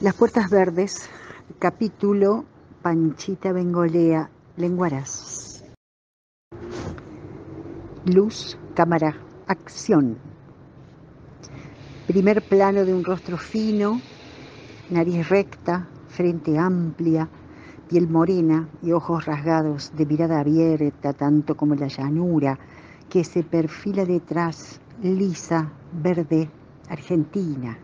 Las Puertas Verdes, capítulo Panchita Bengolea, Lenguaraz. Luz, cámara, acción. Primer plano de un rostro fino, nariz recta, frente amplia, piel morena y ojos rasgados de mirada abierta, tanto como la llanura que se perfila detrás, lisa, verde, argentina.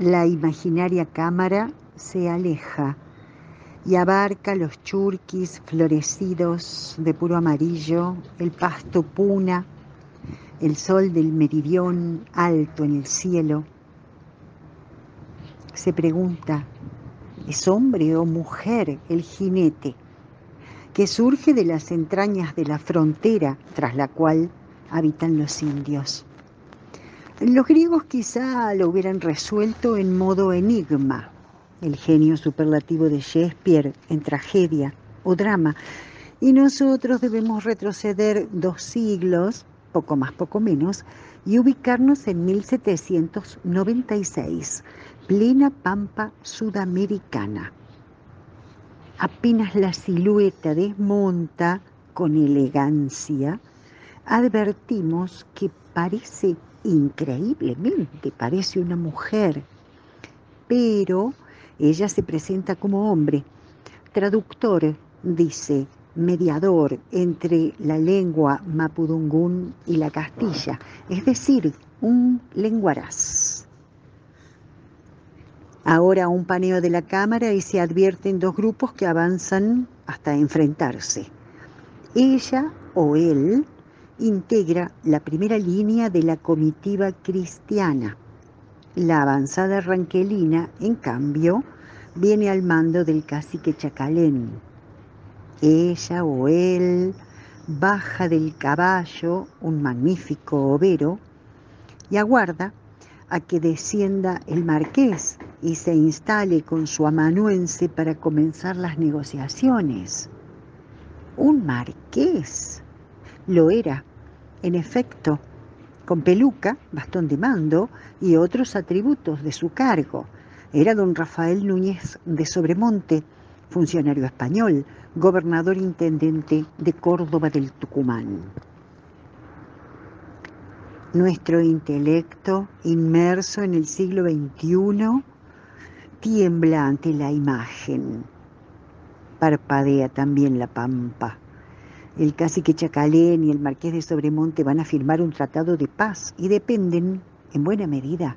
La imaginaria cámara se aleja y abarca los churquis florecidos de puro amarillo, el pasto puna, el sol del meridión alto en el cielo. Se pregunta, ¿es hombre o mujer el jinete que surge de las entrañas de la frontera tras la cual habitan los indios? Los griegos quizá lo hubieran resuelto en modo enigma, el genio superlativo de Shakespeare en tragedia o drama, y nosotros debemos retroceder dos siglos, poco más, poco menos, y ubicarnos en 1796, plena pampa sudamericana. Apenas la silueta desmonta con elegancia, advertimos que parece increíblemente, parece una mujer, pero ella se presenta como hombre. Traductor, dice, mediador entre la lengua mapudungún y la castilla, es decir, un lenguaraz. Ahora un paneo de la cámara y se advierten dos grupos que avanzan hasta enfrentarse. Ella o él integra la primera línea de la comitiva cristiana. La avanzada ranquelina, en cambio, viene al mando del cacique Chacalén. Ella o él baja del caballo, un magnífico overo, y aguarda a que descienda el marqués y se instale con su amanuense para comenzar las negociaciones. Un marqués lo era, en efecto, con peluca, bastón de mando y otros atributos de su cargo. Era don Rafael Núñez de Sobremonte, funcionario español, gobernador intendente de Córdoba del Tucumán. Nuestro intelecto, inmerso en el siglo XXI, tiembla ante la imagen. Parpadea también la pampa el cacique Chacalén y el marqués de Sobremonte van a firmar un tratado de paz y dependen, en buena medida,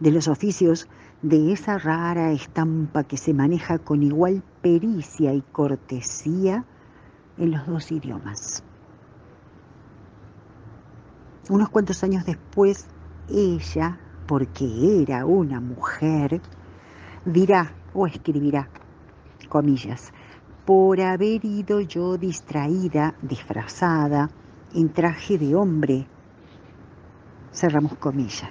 de los oficios de esa rara estampa que se maneja con igual pericia y cortesía en los dos idiomas. Unos cuantos años después, ella, porque era una mujer, dirá o escribirá, comillas, por haber ido yo distraída, disfrazada, en traje de hombre. Cerramos comillas.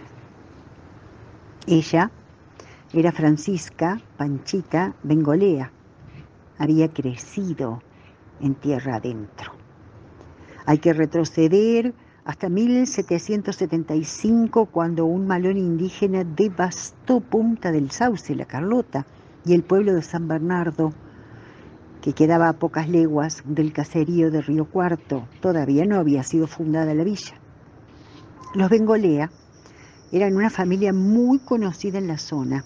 Ella era Francisca Panchita Bengolea. Había crecido en tierra adentro. Hay que retroceder hasta 1775 cuando un malón indígena devastó Punta del Sauce, la Carlota, y el pueblo de San Bernardo que quedaba a pocas leguas del caserío de Río Cuarto. Todavía no había sido fundada la villa. Los Bengolea eran una familia muy conocida en la zona.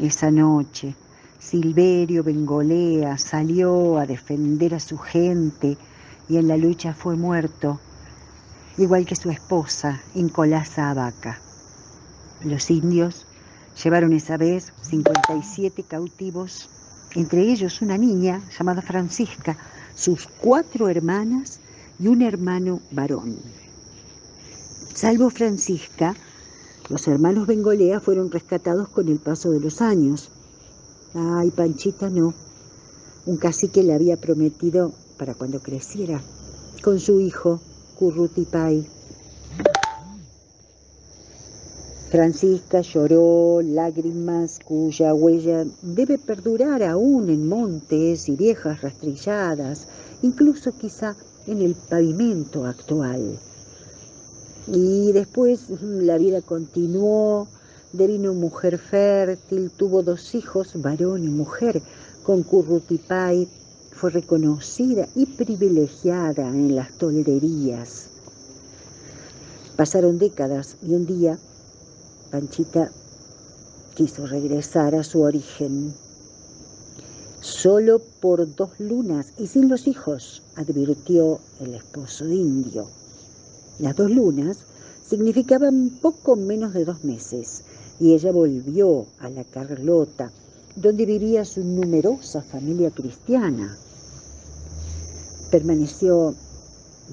Esa noche, Silverio Bengolea salió a defender a su gente y en la lucha fue muerto, igual que su esposa, Incolasa Abaca. Los indios llevaron esa vez 57 cautivos entre ellos una niña llamada Francisca, sus cuatro hermanas y un hermano varón. Salvo Francisca, los hermanos Bengolea fueron rescatados con el paso de los años. Ay, Panchita no. Un cacique le había prometido para cuando creciera, con su hijo, Currutipay. Francisca lloró lágrimas cuya huella debe perdurar aún en montes y viejas rastrilladas, incluso quizá en el pavimento actual. Y después la vida continuó, devino mujer fértil, tuvo dos hijos, varón y mujer. Con Currutipay fue reconocida y privilegiada en las tolderías. Pasaron décadas y un día Panchita quiso regresar a su origen. Solo por dos lunas y sin los hijos, advirtió el esposo indio. Las dos lunas significaban poco menos de dos meses y ella volvió a la Carlota, donde vivía su numerosa familia cristiana. Permaneció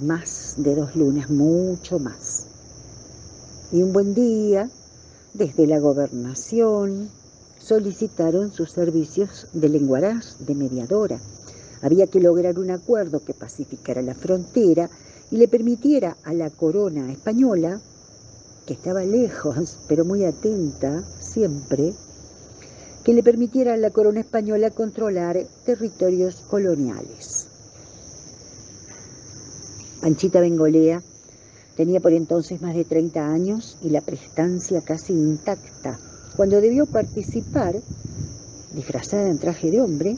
más de dos lunas, mucho más. Y un buen día, desde la gobernación, solicitaron sus servicios de lenguaraz, de mediadora. Había que lograr un acuerdo que pacificara la frontera y le permitiera a la corona española que estaba lejos, pero muy atenta siempre, que le permitiera a la corona española controlar territorios coloniales. Panchita Bengolea tenía por entonces más de 30 años y la prestancia casi intacta, cuando debió participar, disfrazada en traje de hombre,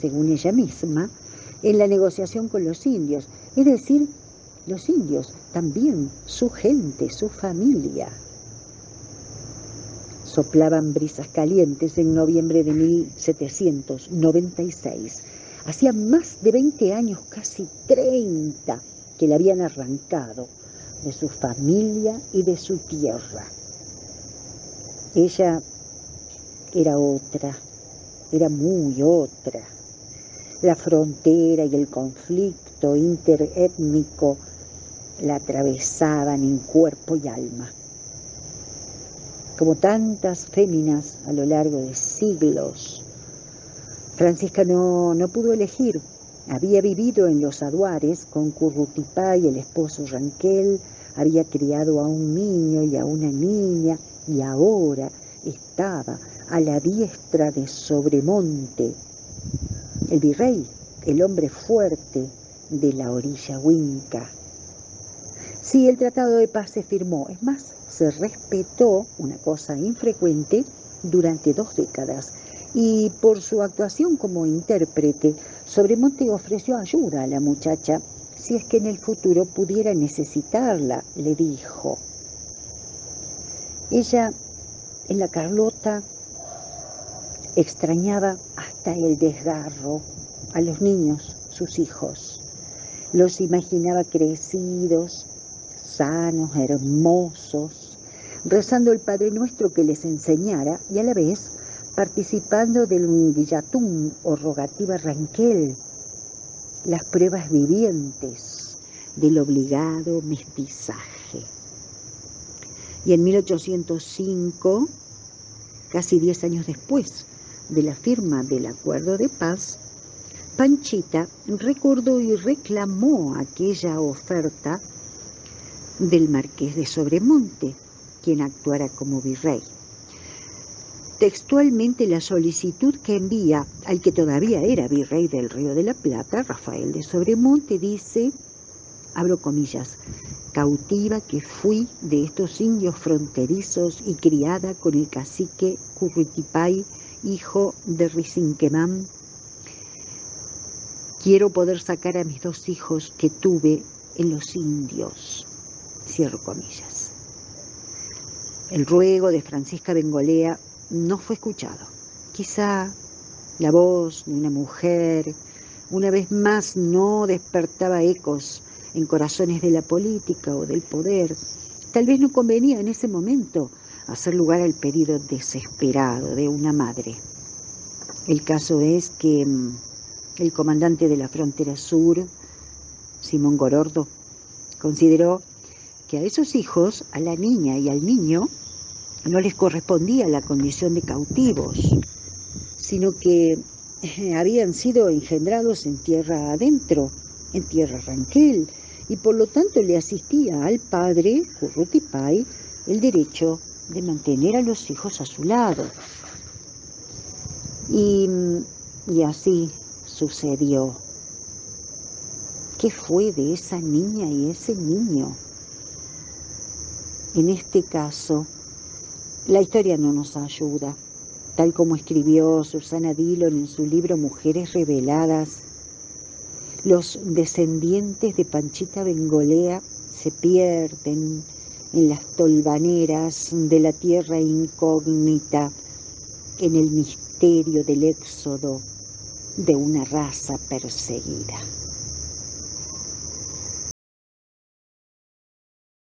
según ella misma, en la negociación con los indios, es decir, los indios, también su gente, su familia. Soplaban brisas calientes en noviembre de 1796. Hacía más de 20 años, casi 30, que le habían arrancado de su familia y de su tierra. Ella era otra, era muy otra. La frontera y el conflicto interétnico la atravesaban en cuerpo y alma. Como tantas féminas a lo largo de siglos, Francisca no, no pudo elegir. Había vivido en los aduares con Currutipá y el esposo Ranquel, había criado a un niño y a una niña y ahora estaba a la diestra de Sobremonte, el virrey, el hombre fuerte de la orilla huinca. Sí, el tratado de paz se firmó, es más, se respetó, una cosa infrecuente, durante dos décadas. Y por su actuación como intérprete, Sobremonte ofreció ayuda a la muchacha si es que en el futuro pudiera necesitarla, le dijo. Ella, en la Carlota, extrañaba hasta el desgarro a los niños, sus hijos. Los imaginaba crecidos, sanos, hermosos, rezando el Padre Nuestro que les enseñara y a la vez participando del Unguillatún o rogativa Ranquel, las pruebas vivientes del obligado mestizaje. Y en 1805, casi diez años después de la firma del acuerdo de paz, Panchita recordó y reclamó aquella oferta del marqués de Sobremonte, quien actuara como virrey. Textualmente la solicitud que envía al que todavía era virrey del Río de la Plata, Rafael de Sobremonte, dice, abro comillas, cautiva que fui de estos indios fronterizos y criada con el cacique Curritipay, hijo de Rizinquemán, quiero poder sacar a mis dos hijos que tuve en los indios. Cierro comillas. El ruego de Francisca Bengolea no fue escuchado. Quizá la voz de una mujer una vez más no despertaba ecos en corazones de la política o del poder. Tal vez no convenía en ese momento hacer lugar al pedido desesperado de una madre. El caso es que mm, el comandante de la frontera sur, Simón Gorordo, consideró que a esos hijos, a la niña y al niño, no les correspondía la condición de cautivos, sino que eh, habían sido engendrados en tierra adentro, en tierra ranquel, y por lo tanto le asistía al padre, Currutipay, el derecho de mantener a los hijos a su lado. Y, y así sucedió. ¿Qué fue de esa niña y ese niño? En este caso, La historia no nos ayuda. Tal como escribió Susana Dillon en su libro Mujeres Reveladas, los descendientes de Panchita Bengolea se pierden en las tolvaneras de la tierra incógnita, en el misterio del éxodo de una raza perseguida.